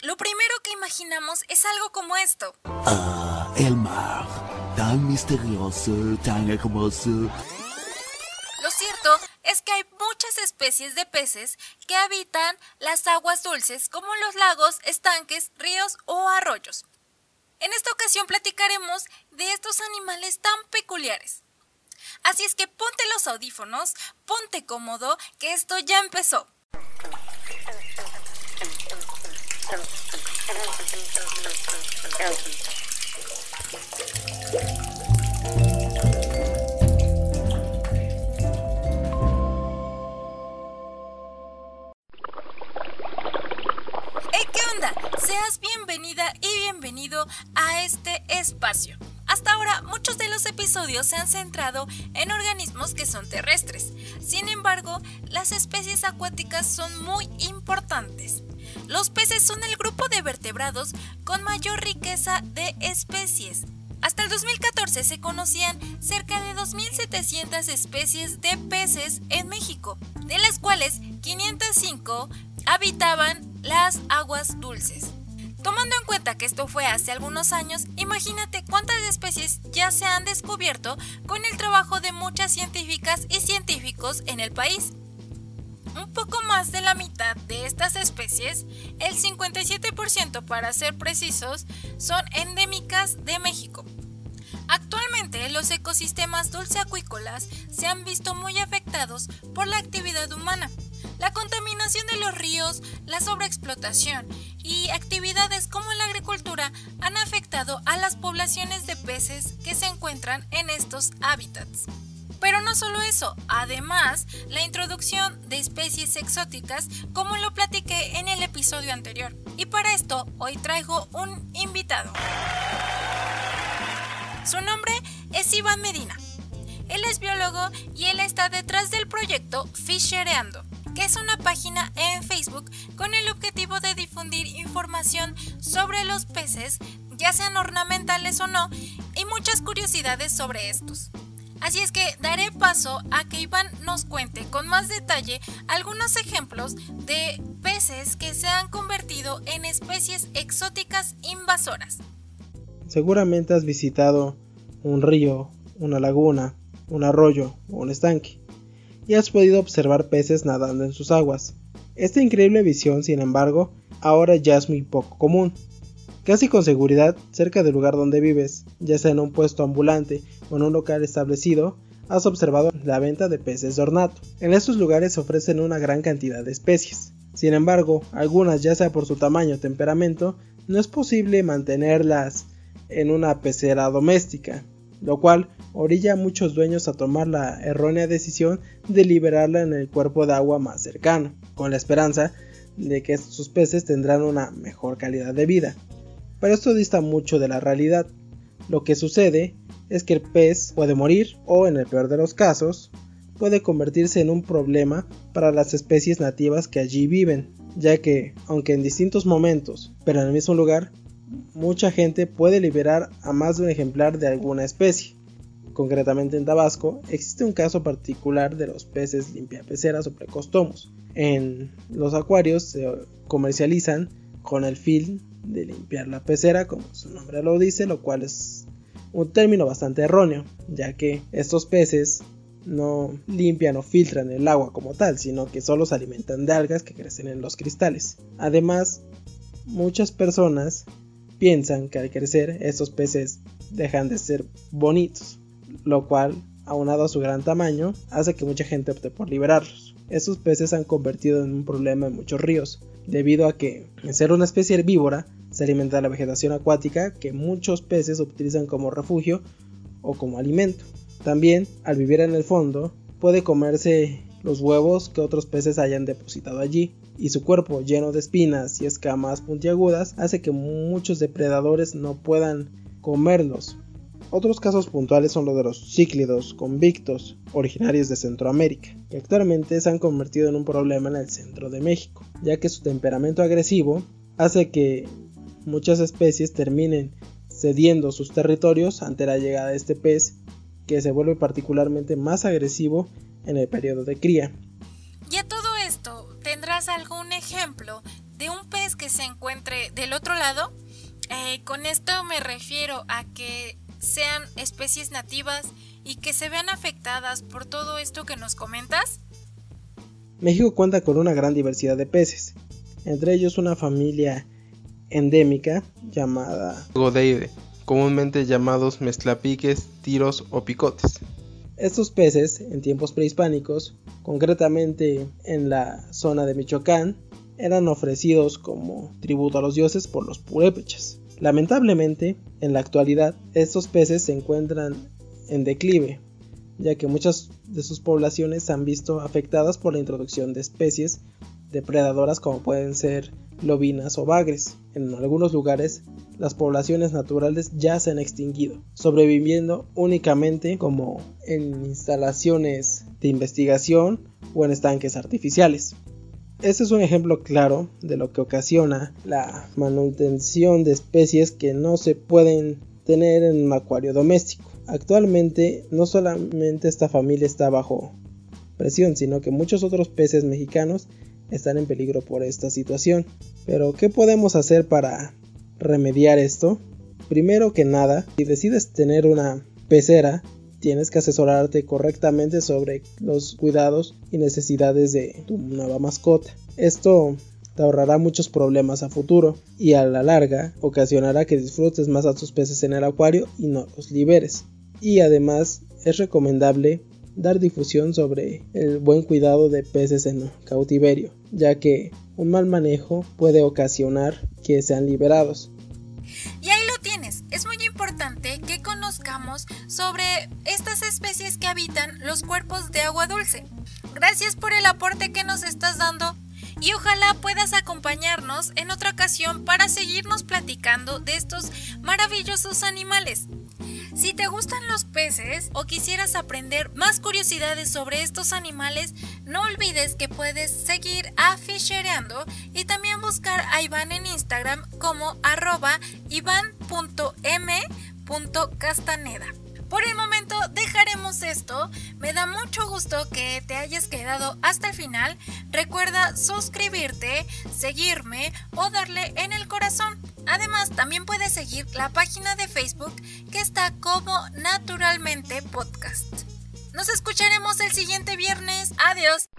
lo primero que imaginamos es algo como esto. Ah, el mar, tan misterioso, tan hermoso. Lo cierto es que hay muchas especies de peces que habitan las aguas dulces como los lagos, estanques, ríos o arroyos. En esta ocasión platicaremos de estos animales tan peculiares. Así es que ponte los audífonos, ponte cómodo, que esto ya empezó. ¿Qué onda? Seas bienvenida y bienvenido a este espacio. Hasta ahora, muchos de los episodios se han centrado en organismos que son terrestres. Sin embargo, las especies acuáticas son muy importantes. Los peces son el grupo de vertebrados con mayor riqueza de especies. Hasta el 2014 se conocían cerca de 2.700 especies de peces en México, de las cuales 505 habitaban las aguas dulces. Tomando en cuenta que esto fue hace algunos años, imagínate cuántas especies ya se han descubierto con el trabajo de muchas científicas y científicos en el país. Un poco más de la mitad de estas especies, el 57% para ser precisos, son endémicas de México. Actualmente los ecosistemas dulceacuícolas se han visto muy afectados por la actividad humana, la contaminación de los ríos, la sobreexplotación y actividades como la agricultura han afectado a las poblaciones de peces que se encuentran en estos hábitats. Pero no solo eso, además, la introducción de especies exóticas como lo platiqué en el episodio anterior. Y para esto hoy traigo un invitado. Su nombre es Iván Medina. Él es biólogo y él está detrás del proyecto Fishereando, que es una página en Facebook con el objetivo de difundir información sobre los peces, ya sean ornamentales o no, y muchas curiosidades sobre estos. Así es que daré paso a que Iván nos cuente con más detalle algunos ejemplos de peces que se han convertido en especies exóticas invasoras. Seguramente has visitado un río, una laguna, un arroyo o un estanque y has podido observar peces nadando en sus aguas. Esta increíble visión, sin embargo, ahora ya es muy poco común. Casi con seguridad, cerca del lugar donde vives, ya sea en un puesto ambulante o en un local establecido, has observado la venta de peces de ornato. En estos lugares se ofrecen una gran cantidad de especies. Sin embargo, algunas, ya sea por su tamaño o temperamento, no es posible mantenerlas en una pecera doméstica, lo cual orilla a muchos dueños a tomar la errónea decisión de liberarla en el cuerpo de agua más cercano, con la esperanza de que estos peces tendrán una mejor calidad de vida. Pero esto dista mucho de la realidad. Lo que sucede es que el pez puede morir o, en el peor de los casos, puede convertirse en un problema para las especies nativas que allí viven, ya que, aunque en distintos momentos, pero en el mismo lugar, mucha gente puede liberar a más de un ejemplar de alguna especie. Concretamente en Tabasco existe un caso particular de los peces limpiapeceras o precostomos. En los acuarios se comercializan con el fin de limpiar la pecera, como su nombre lo dice, lo cual es un término bastante erróneo, ya que estos peces no limpian o filtran el agua como tal, sino que solo se alimentan de algas que crecen en los cristales. Además, muchas personas piensan que al crecer estos peces dejan de ser bonitos, lo cual, aunado a su gran tamaño, hace que mucha gente opte por liberarlos. Estos peces se han convertido en un problema en muchos ríos, debido a que, en ser una especie herbívora, se alimenta de la vegetación acuática que muchos peces utilizan como refugio o como alimento. También, al vivir en el fondo, puede comerse los huevos que otros peces hayan depositado allí, y su cuerpo lleno de espinas y escamas puntiagudas hace que muchos depredadores no puedan comerlos. Otros casos puntuales son los de los cíclidos convictos, originarios de Centroamérica, que actualmente se han convertido en un problema en el centro de México, ya que su temperamento agresivo hace que muchas especies terminen cediendo sus territorios ante la llegada de este pez, que se vuelve particularmente más agresivo en el periodo de cría. ¿Tendrás algún ejemplo de un pez que se encuentre del otro lado. Eh, con esto me refiero a que sean especies nativas y que se vean afectadas por todo esto que nos comentas. México cuenta con una gran diversidad de peces, entre ellos una familia endémica llamada Godeide, comúnmente llamados mezclapiques, tiros o picotes. Estos peces, en tiempos prehispánicos, concretamente en la zona de Michoacán, eran ofrecidos como tributo a los dioses por los purépechas. Lamentablemente, en la actualidad, estos peces se encuentran en declive, ya que muchas de sus poblaciones se han visto afectadas por la introducción de especies depredadoras como pueden ser lobinas o bagres. En algunos lugares, las poblaciones naturales ya se han extinguido, sobreviviendo únicamente como en instalaciones de investigación o en estanques artificiales. Este es un ejemplo claro de lo que ocasiona la manutención de especies que no se pueden tener en un acuario doméstico. Actualmente no solamente esta familia está bajo presión, sino que muchos otros peces mexicanos están en peligro por esta situación. Pero ¿qué podemos hacer para remediar esto? Primero que nada, si decides tener una pecera, tienes que asesorarte correctamente sobre los cuidados y necesidades de tu nueva mascota. Esto te ahorrará muchos problemas a futuro y a la larga ocasionará que disfrutes más a tus peces en el acuario y no los liberes. Y además es recomendable dar difusión sobre el buen cuidado de peces en cautiverio, ya que un mal manejo puede ocasionar que sean liberados. Y ahí lo tienes, es muy importante que conozcamos sobre estas especies que habitan los cuerpos de agua dulce. Gracias por el aporte que nos estás dando y ojalá puedas acompañarnos en otra ocasión para seguirnos platicando de estos maravillosos animales. Si te gustan los peces o quisieras aprender más curiosidades sobre estos animales, no olvides que puedes seguir a y también buscar a Iván en Instagram como arroba ivan.m.castaneda. Por el momento dejaremos esto. Me da mucho gusto que te hayas quedado hasta el final. Recuerda suscribirte, seguirme o darle en el corazón. Además, también puedes seguir la página de Facebook que está como Naturalmente Podcast. Nos escucharemos el siguiente viernes. Adiós.